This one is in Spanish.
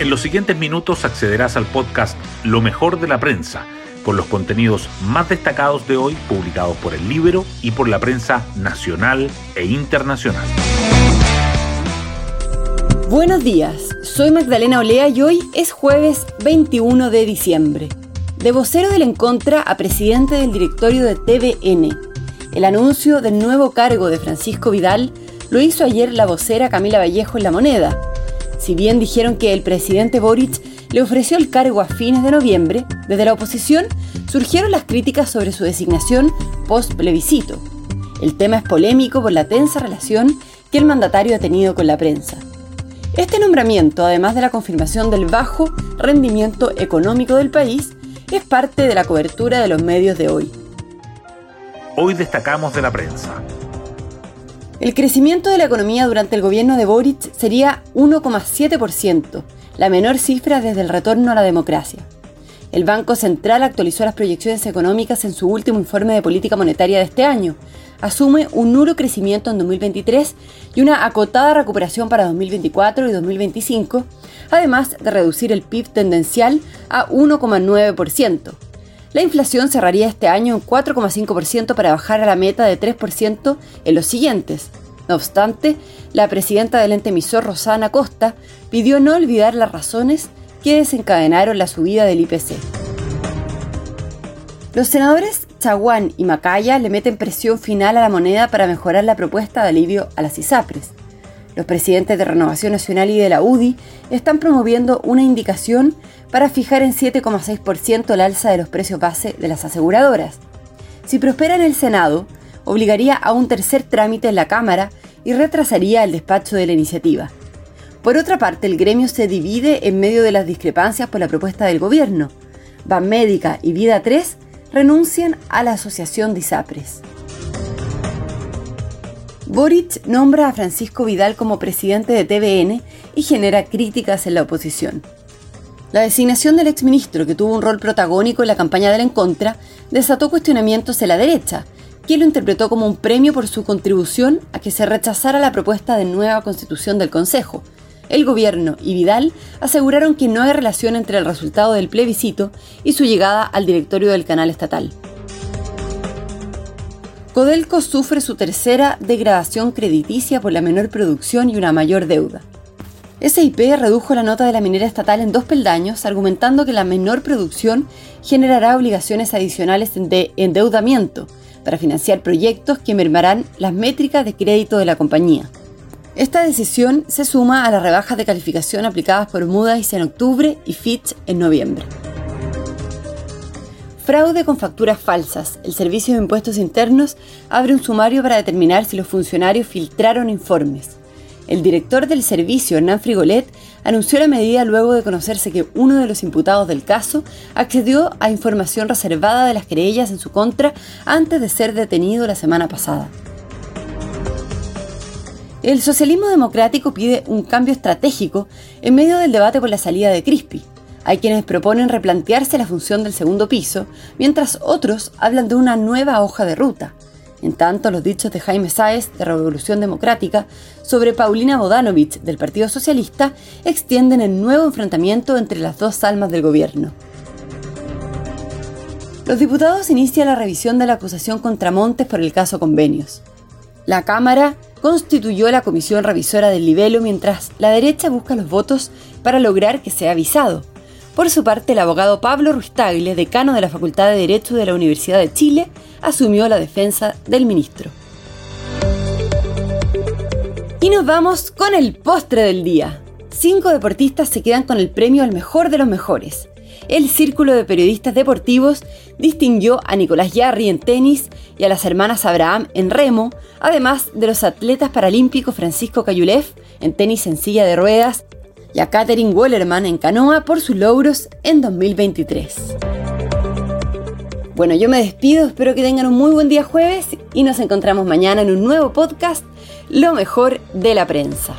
En los siguientes minutos accederás al podcast Lo mejor de la prensa, con los contenidos más destacados de hoy publicados por el libro y por la prensa nacional e internacional. Buenos días, soy Magdalena Olea y hoy es jueves 21 de diciembre. De vocero del Encontra a presidente del directorio de TVN. El anuncio del nuevo cargo de Francisco Vidal lo hizo ayer la vocera Camila Vallejo en La Moneda si bien dijeron que el presidente Boric le ofreció el cargo a fines de noviembre, desde la oposición surgieron las críticas sobre su designación post-plebiscito. El tema es polémico por la tensa relación que el mandatario ha tenido con la prensa. Este nombramiento, además de la confirmación del bajo rendimiento económico del país, es parte de la cobertura de los medios de hoy. Hoy destacamos de la prensa. El crecimiento de la economía durante el gobierno de Boric sería 1,7%, la menor cifra desde el retorno a la democracia. El Banco Central actualizó las proyecciones económicas en su último informe de política monetaria de este año. Asume un nulo crecimiento en 2023 y una acotada recuperación para 2024 y 2025, además de reducir el PIB tendencial a 1,9%. La inflación cerraría este año en 4,5% para bajar a la meta de 3% en los siguientes. No obstante, la presidenta del ente emisor, Rosana Costa, pidió no olvidar las razones que desencadenaron la subida del IPC. Los senadores Chaguán y Macaya le meten presión final a la moneda para mejorar la propuesta de alivio a las ISAPRES. Los presidentes de Renovación Nacional y de la UDI están promoviendo una indicación para fijar en 7,6% el alza de los precios base de las aseguradoras. Si prospera en el Senado, obligaría a un tercer trámite en la Cámara y retrasaría el despacho de la iniciativa. Por otra parte, el gremio se divide en medio de las discrepancias por la propuesta del gobierno. Van Médica y Vida 3 renuncian a la asociación de ISAPRES. Boric nombra a Francisco Vidal como presidente de TVN y genera críticas en la oposición. La designación del exministro, que tuvo un rol protagónico en la campaña de la Encontra, desató cuestionamientos en la derecha, quien lo interpretó como un premio por su contribución a que se rechazara la propuesta de nueva constitución del Consejo. El gobierno y Vidal aseguraron que no hay relación entre el resultado del plebiscito y su llegada al directorio del canal estatal. Codelco sufre su tercera degradación crediticia por la menor producción y una mayor deuda. SIP redujo la nota de la minera estatal en dos peldaños, argumentando que la menor producción generará obligaciones adicionales de endeudamiento para financiar proyectos que mermarán las métricas de crédito de la compañía. Esta decisión se suma a las rebajas de calificación aplicadas por Moody's en octubre y Fitch en noviembre. Fraude con facturas falsas. El Servicio de Impuestos Internos abre un sumario para determinar si los funcionarios filtraron informes. El director del servicio, Hernán Frigolet, anunció la medida luego de conocerse que uno de los imputados del caso accedió a información reservada de las querellas en su contra antes de ser detenido la semana pasada. El socialismo democrático pide un cambio estratégico en medio del debate por la salida de Crispi. Hay quienes proponen replantearse la función del segundo piso, mientras otros hablan de una nueva hoja de ruta. En tanto, los dichos de Jaime Sáez, de Revolución Democrática, sobre Paulina Bodanovich, del Partido Socialista, extienden el nuevo enfrentamiento entre las dos almas del gobierno. Los diputados inician la revisión de la acusación contra Montes por el caso Convenios. La Cámara constituyó la comisión revisora del libelo mientras la derecha busca los votos para lograr que sea avisado. Por su parte, el abogado Pablo Rustagle, decano de la Facultad de Derecho de la Universidad de Chile, asumió la defensa del ministro. Y nos vamos con el postre del día. Cinco deportistas se quedan con el premio al mejor de los mejores. El Círculo de Periodistas Deportivos distinguió a Nicolás Yarri en tenis y a las hermanas Abraham en remo, además de los atletas paralímpicos Francisco Cayulev en tenis en silla de ruedas y a Katherine Wellerman en canoa por sus logros en 2023. Bueno, yo me despido, espero que tengan un muy buen día jueves y nos encontramos mañana en un nuevo podcast, Lo mejor de la prensa.